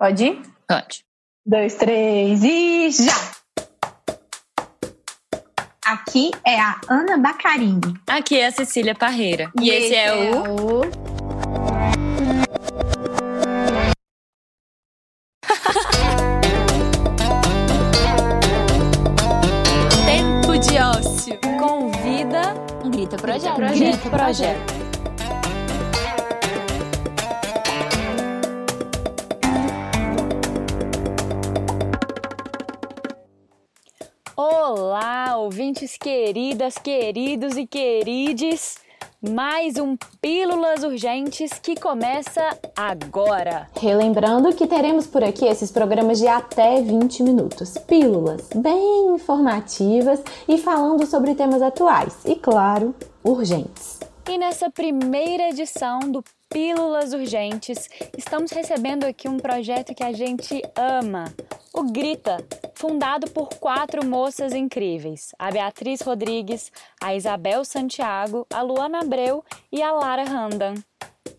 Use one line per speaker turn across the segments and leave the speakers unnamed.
Pode ir?
Pode.
Dois, três e já! Aqui é a Ana Bacarini.
Aqui é a Cecília Parreira. E, esse, é, o... Tempo de ócio. Convida
Grita Projeto.
Grita Projeto. Olá, ouvintes queridas, queridos e querides. Mais um Pílulas Urgentes que começa agora.
Relembrando que teremos por aqui esses programas de até 20 minutos. Pílulas bem informativas e falando sobre temas atuais e, claro, urgentes.
E nessa primeira edição do Pílulas Urgentes, estamos recebendo aqui um projeto que a gente ama, o Grita, fundado por quatro moças incríveis: a Beatriz Rodrigues, a Isabel Santiago, a Luana Abreu e a Lara Randan.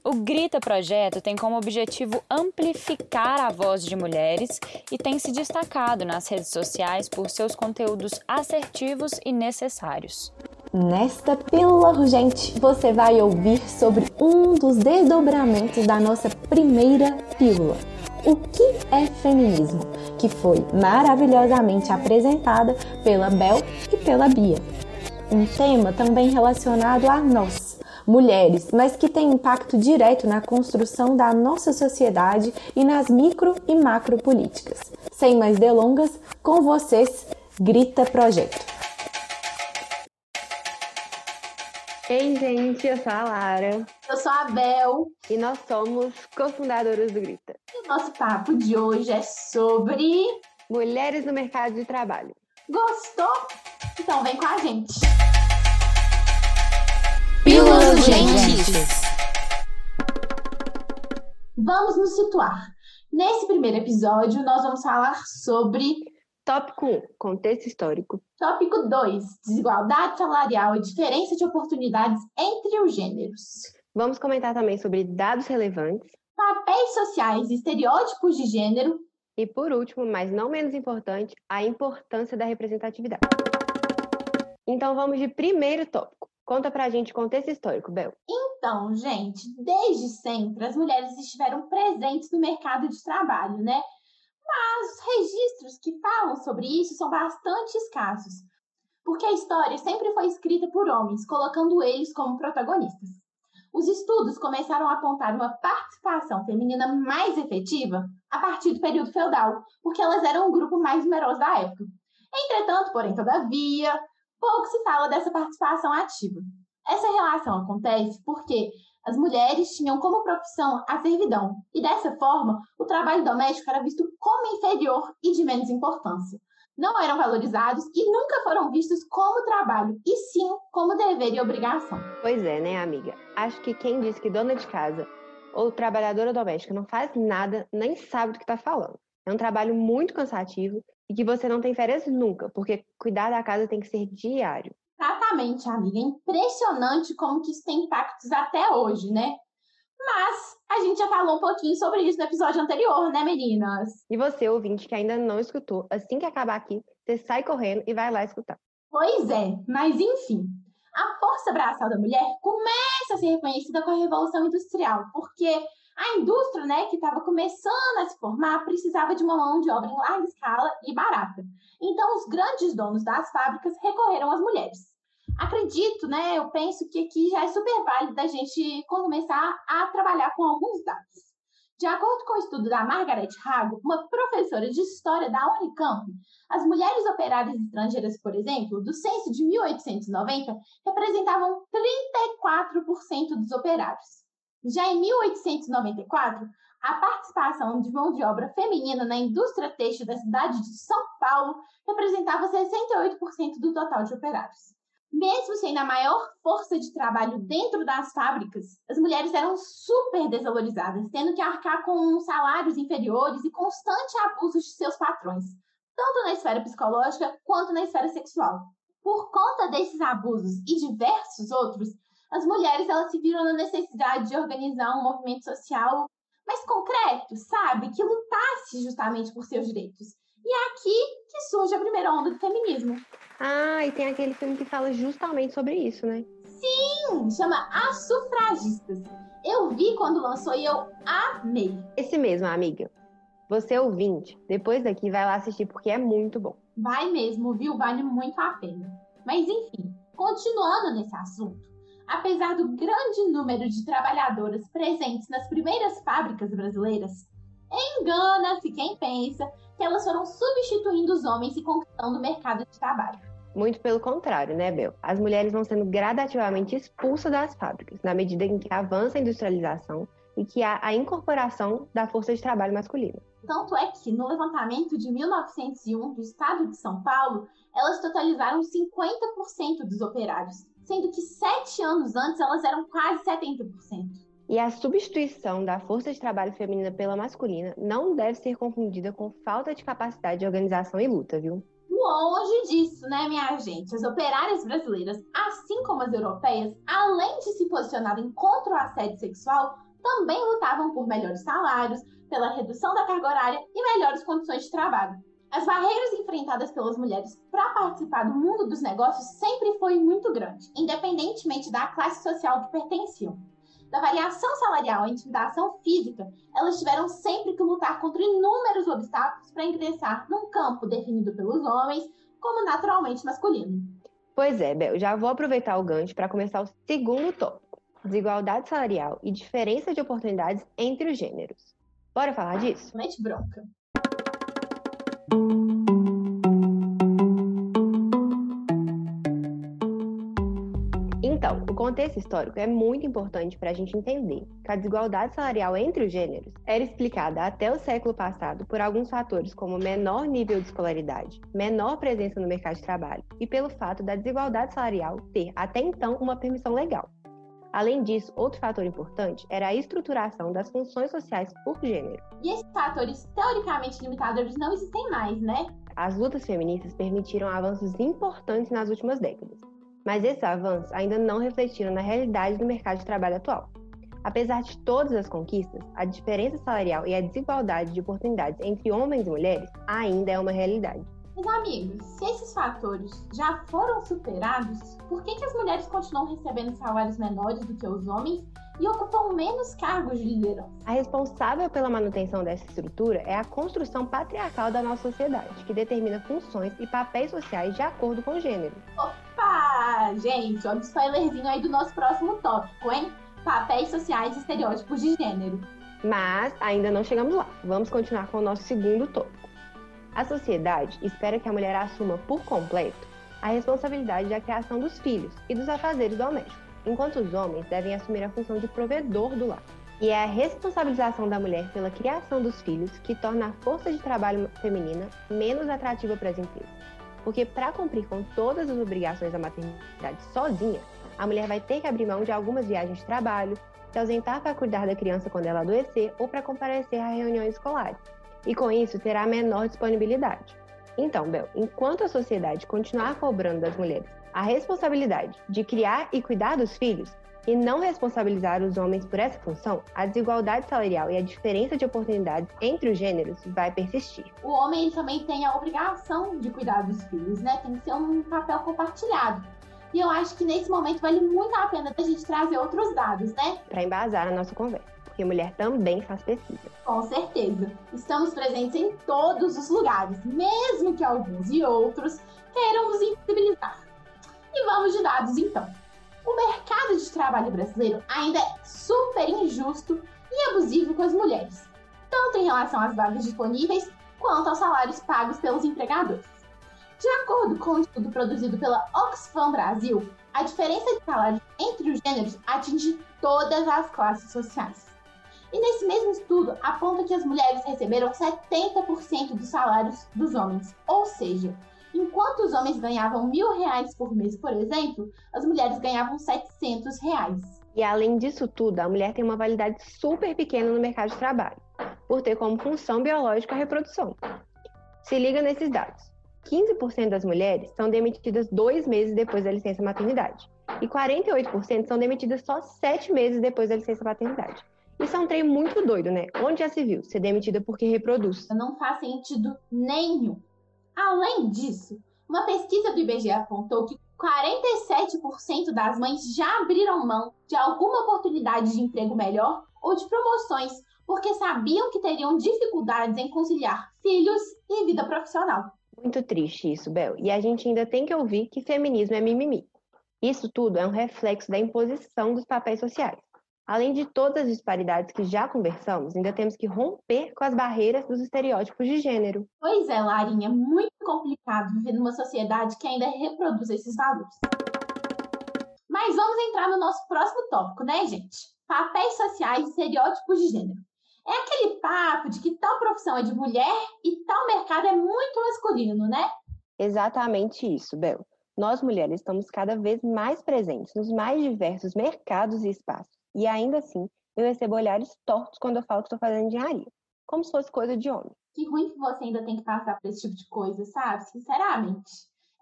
O Grita Projeto tem como objetivo amplificar a voz de mulheres e tem se destacado nas redes sociais por seus conteúdos assertivos e necessários.
Nesta pílula urgente, você vai ouvir sobre um dos desdobramentos da nossa primeira pílula. O que é feminismo? Que foi maravilhosamente apresentada pela Bel e pela Bia. Um tema também relacionado a nós, mulheres, mas que tem impacto direto na construção da nossa sociedade e nas micro e macro políticas. Sem mais delongas, com vocês, Grita Projeto.
Ei, gente, eu sou a Lara
Eu sou a Bel
e nós somos cofundadoras do Grita.
e o nosso papo de hoje é sobre.
Mulheres no mercado de trabalho.
Gostou? Então vem com a gente!
Pílulas urgentes.
Vamos nos situar. Nesse primeiro episódio, nós vamos falar sobre
Tópico 1, contexto histórico.
tópico 2, desigualdade salarial e diferença de oportunidades entre os gêneros.
Vamos comentar também sobre dados relevantes.
Papéis sociais e estereótipos de gênero.
E por último, mas não menos importante, a importância da representatividade. Então vamos de primeiro tópico. Conta pra gente o contexto histórico, Bel.
Então, gente, desde sempre as mulheres estiveram presentes no mercado de trabalho, né? Mas os registros que falam sobre isso são bastante escassos, porque a história sempre foi escrita por homens, colocando eles como protagonistas. Os estudos começaram a apontar uma participação feminina mais efetiva a partir do período feudal, porque elas eram o grupo mais numeroso da época. Entretanto, porém, todavia, pouco se fala dessa participação ativa. Essa relação acontece porque as mulheres tinham como profissão a servidão, e dessa forma, o trabalho doméstico era visto como inferior e de menos importância. Não eram valorizados e nunca foram vistos como trabalho, e sim como dever e obrigação.
Pois é, né, amiga? Acho que quem diz que dona de casa ou trabalhadora doméstica não faz nada, nem sabe do que está falando. É um trabalho muito cansativo e que você não tem férias nunca, porque cuidar da casa tem que ser diário.
Exatamente, amiga. É impressionante como que isso tem impactos até hoje, né? Mas a gente já falou um pouquinho sobre isso no episódio anterior, né, meninas?
E você, ouvinte, que ainda não escutou, assim que acabar aqui, você sai correndo e vai lá escutar.
Pois é, mas enfim. A força braçal da mulher começa a ser reconhecida com a Revolução Industrial, porque a indústria, né, que estava começando a se formar, precisava de uma mão de obra em larga escala e barata. Então, os grandes donos das fábricas recorreram às mulheres. Acredito, né, eu penso que aqui já é super válido da gente começar a trabalhar com alguns dados. De acordo com o estudo da Margaret Hago, uma professora de história da Unicamp, as mulheres operárias estrangeiras, por exemplo, do censo de 1890, representavam 34% dos operários. Já em 1894, a participação de mão de obra feminina na indústria têxtil da cidade de São Paulo representava 68% do total de operários. Mesmo sendo a maior força de trabalho dentro das fábricas, as mulheres eram super desvalorizadas, tendo que arcar com salários inferiores e constante abuso de seus patrões, tanto na esfera psicológica quanto na esfera sexual. Por conta desses abusos e diversos outros, as mulheres elas se viram na necessidade de organizar um movimento social mais concreto, sabe? Que lutasse justamente por seus direitos. E é aqui que surge a primeira onda do feminismo.
Ah, e tem aquele filme que fala justamente sobre isso, né?
Sim, chama As Sufragistas. Eu vi quando lançou e eu amei.
Esse mesmo, amiga. Você ouvinte, depois daqui vai lá assistir porque é muito bom.
Vai mesmo, viu? Vale muito a pena. Mas enfim, continuando nesse assunto, apesar do grande número de trabalhadoras presentes nas primeiras fábricas brasileiras, engana-se quem pensa que elas foram substituindo os homens e conquistando o mercado de trabalho.
Muito pelo contrário, né, Bel? As mulheres vão sendo gradativamente expulsas das fábricas, na medida em que avança a industrialização e que há a incorporação da força de trabalho masculina.
Tanto é que, no levantamento de 1901 do estado de São Paulo, elas totalizaram 50% dos operários, sendo que sete anos antes elas eram quase 70%.
E a substituição da força de trabalho feminina pela masculina não deve ser confundida com falta de capacidade de organização e luta, viu?
Longe disso, né, minha gente? As operárias brasileiras, assim como as europeias, além de se posicionarem contra o assédio sexual, também lutavam por melhores salários, pela redução da carga horária e melhores condições de trabalho. As barreiras enfrentadas pelas mulheres para participar do mundo dos negócios sempre foi muito grande, independentemente da classe social que pertenciam. Da variação salarial à intimidação física, elas tiveram sempre que lutar contra inúmeros obstáculos para ingressar num campo definido pelos homens como naturalmente masculino.
Pois é, Bel, já vou aproveitar o gancho para começar o segundo tópico: desigualdade salarial e diferença de oportunidades entre os gêneros. Bora falar disso?
Mete bronca.
Então, o contexto histórico é muito importante para a gente entender que a desigualdade salarial entre os gêneros era explicada até o século passado por alguns fatores como menor nível de escolaridade, menor presença no mercado de trabalho e pelo fato da desigualdade salarial ter até então uma permissão legal. Além disso, outro fator importante era a estruturação das funções sociais por gênero.
E esses fatores teoricamente limitadores não existem mais, né?
As lutas feministas permitiram avanços importantes nas últimas décadas, mas esses avanços ainda não refletiram na realidade do mercado de trabalho atual. Apesar de todas as conquistas, a diferença salarial e a desigualdade de oportunidades entre homens e mulheres ainda é uma realidade.
Mas, amigos, se esses fatores já foram superados, por que, que as mulheres continuam recebendo salários menores do que os homens e ocupam menos cargos de liderança?
A responsável pela manutenção dessa estrutura é a construção patriarcal da nossa sociedade, que determina funções e papéis sociais de acordo com o gênero.
Opa! Gente, olha o spoilerzinho aí do nosso próximo tópico, hein? Papéis sociais e estereótipos de gênero.
Mas ainda não chegamos lá. Vamos continuar com o nosso segundo tópico. A sociedade espera que a mulher assuma por completo a responsabilidade da criação dos filhos e dos afazeres domésticos, enquanto os homens devem assumir a função de provedor do lar. E é a responsabilização da mulher pela criação dos filhos que torna a força de trabalho feminina menos atrativa para as empresas. Porque para cumprir com todas as obrigações da maternidade sozinha, a mulher vai ter que abrir mão de algumas viagens de trabalho, se ausentar para cuidar da criança quando ela adoecer ou para comparecer a reuniões escolares e com isso terá menor disponibilidade. Então, Bel, enquanto a sociedade continuar cobrando das mulheres a responsabilidade de criar e cuidar dos filhos e não responsabilizar os homens por essa função, a desigualdade salarial e a diferença de oportunidades entre os gêneros vai persistir.
O homem também tem a obrigação de cuidar dos filhos, né? Tem que ser um papel compartilhado. E eu acho que nesse momento vale muito a pena a gente trazer outros dados, né?
Para embasar a nossa conversa porque mulher também faz pesquisa.
Com certeza. Estamos presentes em todos os lugares, mesmo que alguns e outros queiram nos invisibilizar. E vamos de dados então. O mercado de trabalho brasileiro ainda é super injusto e abusivo com as mulheres, tanto em relação às vagas disponíveis quanto aos salários pagos pelos empregadores. De acordo com um estudo produzido pela Oxfam Brasil, a diferença de salário entre os gêneros atinge todas as classes sociais. E nesse mesmo estudo, aponta que as mulheres receberam 70% dos salários dos homens. Ou seja, enquanto os homens ganhavam mil reais por mês, por exemplo, as mulheres ganhavam 700 reais.
E além disso tudo, a mulher tem uma validade super pequena no mercado de trabalho, por ter como função biológica a reprodução. Se liga nesses dados. 15% das mulheres são demitidas dois meses depois da licença maternidade. E 48% são demitidas só sete meses depois da licença maternidade. Isso é um trem muito doido, né? Onde já se viu ser demitida porque reproduz?
Não faz sentido nenhum. Além disso, uma pesquisa do IBGE apontou que 47% das mães já abriram mão de alguma oportunidade de emprego melhor ou de promoções porque sabiam que teriam dificuldades em conciliar filhos e vida profissional.
Muito triste isso, Bel. E a gente ainda tem que ouvir que feminismo é mimimi. Isso tudo é um reflexo da imposição dos papéis sociais. Além de todas as disparidades que já conversamos, ainda temos que romper com as barreiras dos estereótipos de gênero.
Pois é, Larinha, é muito complicado viver numa sociedade que ainda reproduz esses valores. Mas vamos entrar no nosso próximo tópico, né, gente? Papéis sociais e estereótipos de gênero. É aquele papo de que tal profissão é de mulher e tal mercado é muito masculino, né?
Exatamente isso, Bel. Nós mulheres estamos cada vez mais presentes nos mais diversos mercados e espaços. E ainda assim, eu recebo olhares tortos quando eu falo que estou fazendo engenharia, como se fosse coisa de homem.
Que ruim que você ainda tem que passar por esse tipo de coisa, sabe? Sinceramente.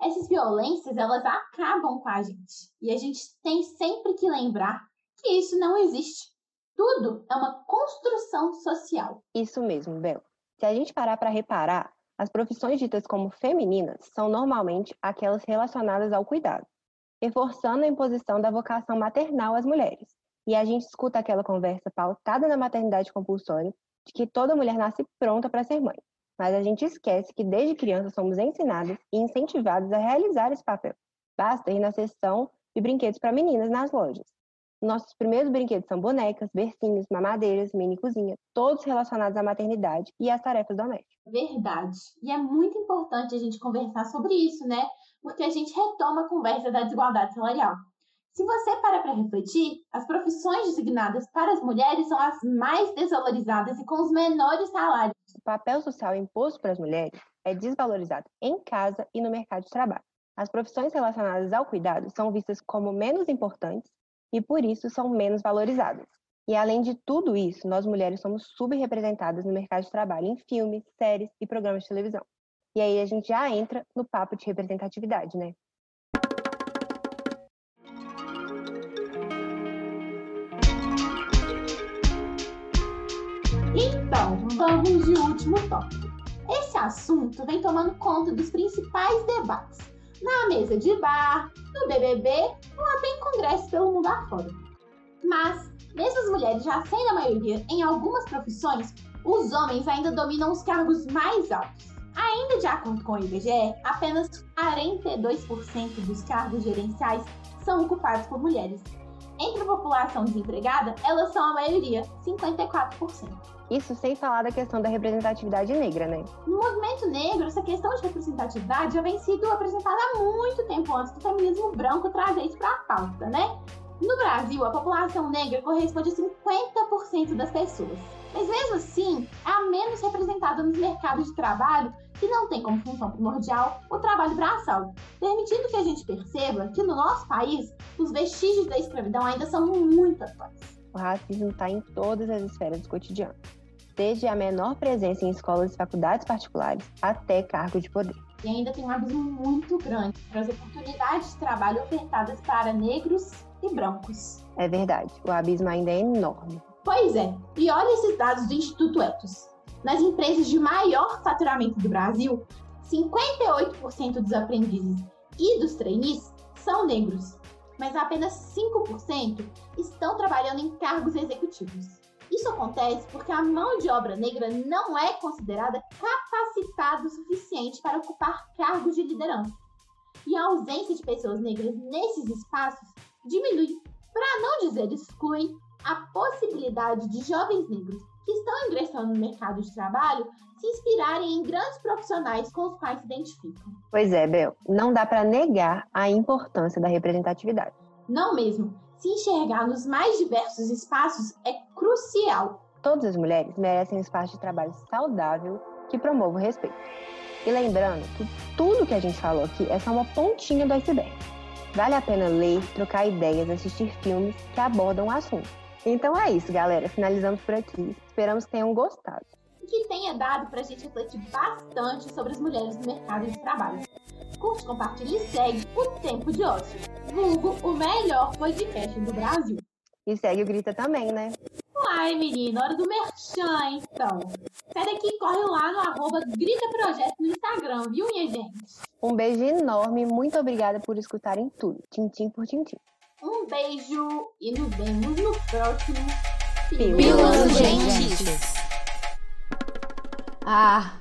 Essas violências, elas acabam com a gente. E a gente tem sempre que lembrar que isso não existe. Tudo é uma construção social.
Isso mesmo, Bel. Se a gente parar para reparar, as profissões ditas como femininas são normalmente aquelas relacionadas ao cuidado, reforçando a imposição da vocação maternal às mulheres. E a gente escuta aquela conversa pautada na maternidade compulsória de que toda mulher nasce pronta para ser mãe. Mas a gente esquece que desde criança somos ensinadas e incentivadas a realizar esse papel. Basta ir na seção de brinquedos para meninas nas lojas. Nossos primeiros brinquedos são bonecas, bercinhos, mamadeiras, mini cozinha, todos relacionados à maternidade e às tarefas domésticas.
Verdade. E é muito importante a gente conversar sobre isso, né? Porque a gente retoma a conversa da desigualdade salarial. Se você para para refletir, as profissões designadas para as mulheres são as mais desvalorizadas e com os menores salários.
O papel social imposto para as mulheres é desvalorizado em casa e no mercado de trabalho. As profissões relacionadas ao cuidado são vistas como menos importantes e por isso são menos valorizadas. E além de tudo isso, nós mulheres somos subrepresentadas no mercado de trabalho em filmes, séries e programas de televisão. E aí a gente já entra no papo de representatividade, né?
Vamos de último tópico. Esse assunto vem tomando conta dos principais debates na mesa de bar, no BBB ou até em congressos pelo mundo afora. Mas, mesmo as mulheres já sendo a maioria em algumas profissões, os homens ainda dominam os cargos mais altos. Ainda de acordo com o IBGE, apenas 42% dos cargos gerenciais são ocupados por mulheres. Entre a população desempregada, elas são a maioria, 54%.
Isso sem falar da questão da representatividade negra, né?
No movimento negro, essa questão de representatividade já vem sido apresentada há muito tempo antes do feminismo branco trazer isso para a pauta, né? No Brasil, a população negra corresponde a 50% das pessoas. Mas mesmo assim, é a menos representada nos mercados de trabalho que não tem como função primordial o trabalho braçal, permitindo que a gente perceba que no nosso país os vestígios da escravidão ainda são muito atuais.
O racismo está em todas as esferas do cotidiano desde a menor presença em escolas e faculdades particulares até cargo de poder.
E ainda tem um abismo muito grande para as oportunidades de trabalho ofertadas para negros e brancos.
É verdade, o abismo ainda é enorme.
Pois é, e olha esses dados do Instituto Etos. Nas empresas de maior faturamento do Brasil, 58% dos aprendizes e dos trainees são negros, mas apenas 5% estão trabalhando em cargos executivos. Isso acontece porque a mão de obra negra não é considerada capacitada o suficiente para ocupar cargos de liderança. E a ausência de pessoas negras nesses espaços diminui, para não dizer exclui, a possibilidade de jovens negros que estão ingressando no mercado de trabalho se inspirarem em grandes profissionais com os quais se identificam.
Pois é, Bel, não dá para negar a importância da representatividade.
Não mesmo se enxergar nos mais diversos espaços é crucial.
Todas as mulheres merecem um espaço de trabalho saudável que promova o respeito. E lembrando que tudo que a gente falou aqui é só uma pontinha do iceberg. Vale a pena ler, trocar ideias, assistir filmes que abordam o assunto. Então é isso, galera. Finalizamos por aqui. Esperamos que tenham gostado.
Que tenha dado para a gente refletir bastante sobre as mulheres no mercado de trabalho curte, compartilha e segue o Tempo de Ócio, vulgo o melhor podcast do Brasil.
E segue o Grita também, né?
Claro! Ai, menina, hora do merchan, então. Sai daqui e corre lá no arroba Grita Projeto no Instagram, viu, minha gente?
Um beijo enorme, muito obrigada por escutarem tudo, tintim por tintim.
Um beijo e nos vemos no próximo
Pílulas Urgentes. Ah,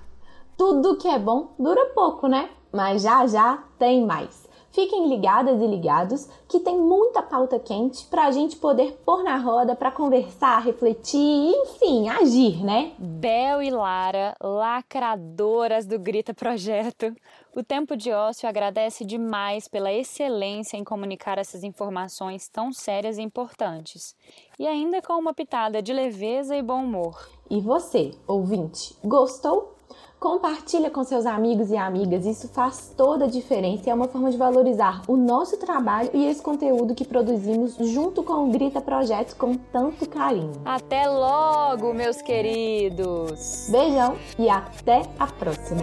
tudo que é bom dura pouco, né? Mas já já tem mais. Fiquem ligadas e ligados que tem muita pauta quente para a gente poder pôr na roda para conversar, refletir, enfim, agir, né?
Bel e Lara, lacradoras do Grita Projeto. O Tempo de Ócio agradece demais pela excelência em comunicar essas informações tão sérias e importantes. E ainda com uma pitada de leveza e bom humor.
E você, ouvinte, gostou? Compartilha com seus amigos e amigas, isso faz toda a diferença e é uma forma de valorizar o nosso trabalho e esse conteúdo que produzimos junto com o Grita Projetos com tanto carinho.
Até logo, meus queridos!
Beijão e até a próxima!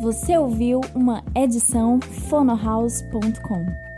Você ouviu uma edição fonohouse.com.